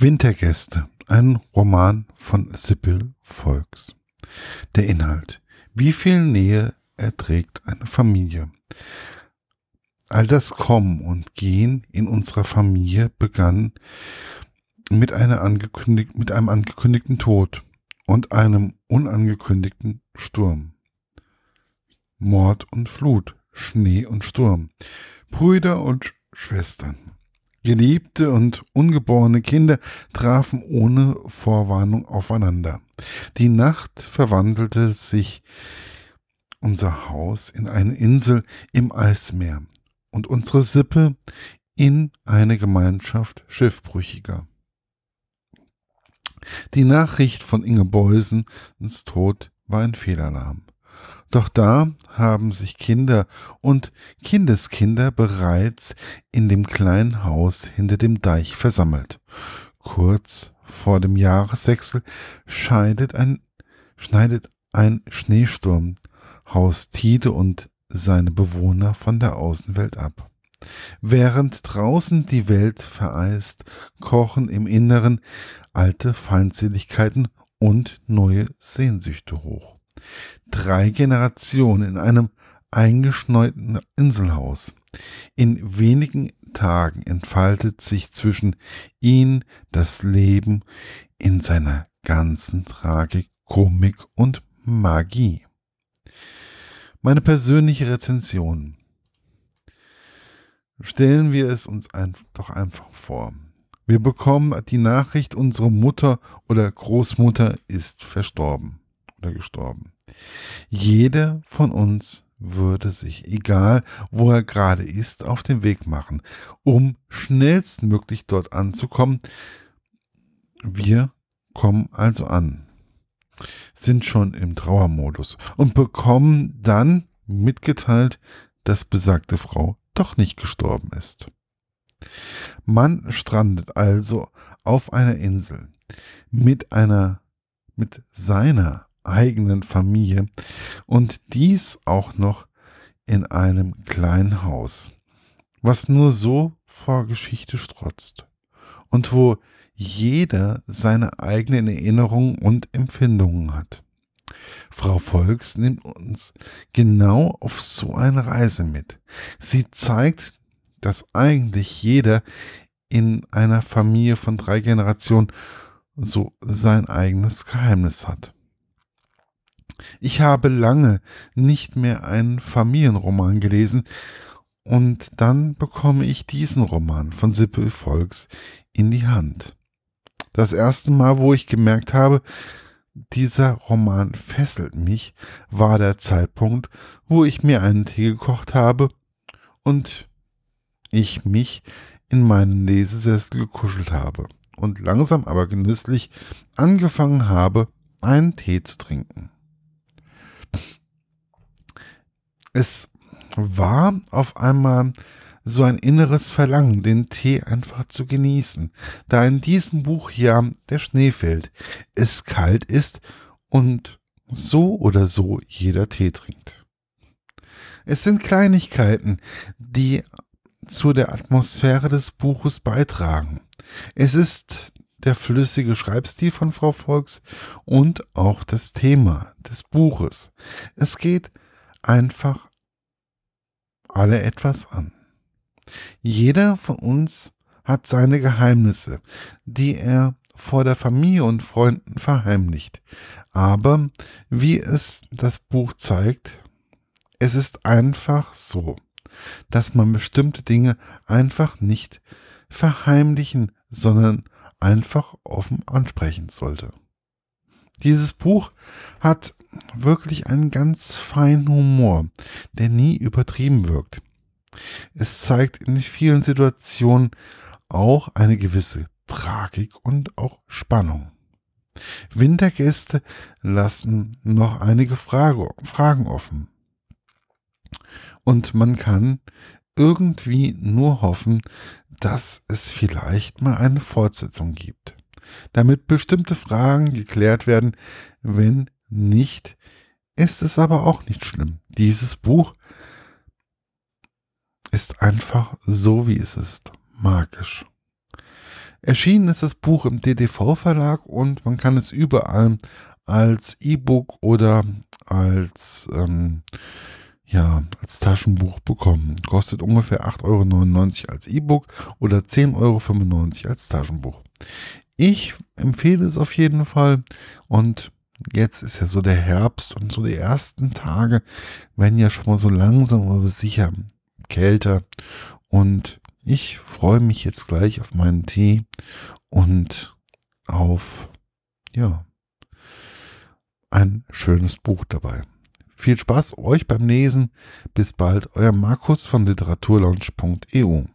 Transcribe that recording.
Wintergäste, ein Roman von Sibyl Volks. Der Inhalt. Wie viel Nähe erträgt eine Familie? All das Kommen und Gehen in unserer Familie begann mit, angekündigt, mit einem angekündigten Tod und einem unangekündigten Sturm. Mord und Flut, Schnee und Sturm, Brüder und Schwestern. Geliebte und ungeborene Kinder trafen ohne Vorwarnung aufeinander. Die Nacht verwandelte sich unser Haus in eine Insel im Eismeer und unsere Sippe in eine Gemeinschaft Schiffbrüchiger. Die Nachricht von Inge Beusens Tod war ein Fehlalarm. Doch da haben sich Kinder und Kindeskinder bereits in dem kleinen Haus hinter dem Deich versammelt. Kurz vor dem Jahreswechsel scheidet ein, schneidet ein Schneesturm Haus Tide und seine Bewohner von der Außenwelt ab. Während draußen die Welt vereist, kochen im Inneren alte Feindseligkeiten und neue Sehnsüchte hoch drei Generationen in einem eingeschneuten Inselhaus. In wenigen Tagen entfaltet sich zwischen ihnen das Leben in seiner ganzen Tragik, Komik und Magie. Meine persönliche Rezension. Stellen wir es uns ein, doch einfach vor. Wir bekommen die Nachricht, unsere Mutter oder Großmutter ist verstorben oder gestorben. Jeder von uns würde sich, egal wo er gerade ist, auf den Weg machen, um schnellstmöglich dort anzukommen. Wir kommen also an, sind schon im Trauermodus und bekommen dann mitgeteilt, dass besagte Frau doch nicht gestorben ist. Man strandet also auf einer Insel mit einer, mit seiner eigenen Familie und dies auch noch in einem kleinen Haus, was nur so vor Geschichte strotzt und wo jeder seine eigenen Erinnerungen und Empfindungen hat. Frau Volks nimmt uns genau auf so eine Reise mit. Sie zeigt, dass eigentlich jeder in einer Familie von drei Generationen so sein eigenes Geheimnis hat. Ich habe lange nicht mehr einen Familienroman gelesen und dann bekomme ich diesen Roman von Sippel Volks in die Hand. Das erste Mal, wo ich gemerkt habe, dieser Roman fesselt mich, war der Zeitpunkt, wo ich mir einen Tee gekocht habe und ich mich in meinen Lesesessel gekuschelt habe und langsam aber genüsslich angefangen habe, einen Tee zu trinken. Es war auf einmal so ein inneres Verlangen, den Tee einfach zu genießen, da in diesem Buch ja der Schnee fällt, es kalt ist und so oder so jeder Tee trinkt. Es sind Kleinigkeiten, die zu der Atmosphäre des Buches beitragen. Es ist der flüssige Schreibstil von Frau Volks und auch das Thema des Buches. Es geht einfach alle etwas an. Jeder von uns hat seine Geheimnisse, die er vor der Familie und Freunden verheimlicht. Aber wie es das Buch zeigt, es ist einfach so, dass man bestimmte Dinge einfach nicht verheimlichen, sondern einfach offen ansprechen sollte. Dieses Buch hat wirklich einen ganz feinen Humor, der nie übertrieben wirkt. Es zeigt in vielen Situationen auch eine gewisse Tragik und auch Spannung. Wintergäste lassen noch einige Frage, Fragen offen. Und man kann irgendwie nur hoffen, dass es vielleicht mal eine Fortsetzung gibt, damit bestimmte Fragen geklärt werden, wenn nicht, ist es aber auch nicht schlimm. Dieses Buch ist einfach so, wie es ist, magisch. Erschienen ist das Buch im DDV-Verlag und man kann es überall als E-Book oder als, ähm, ja, als Taschenbuch bekommen. Kostet ungefähr 8,99 Euro als E-Book oder 10,95 Euro als Taschenbuch. Ich empfehle es auf jeden Fall und jetzt ist ja so der Herbst und so die ersten Tage werden ja schon mal so langsam aber sicher kälter und ich freue mich jetzt gleich auf meinen Tee und auf, ja, ein schönes Buch dabei. Viel Spaß euch beim Lesen. Bis bald, euer Markus von literaturlaunch.eu.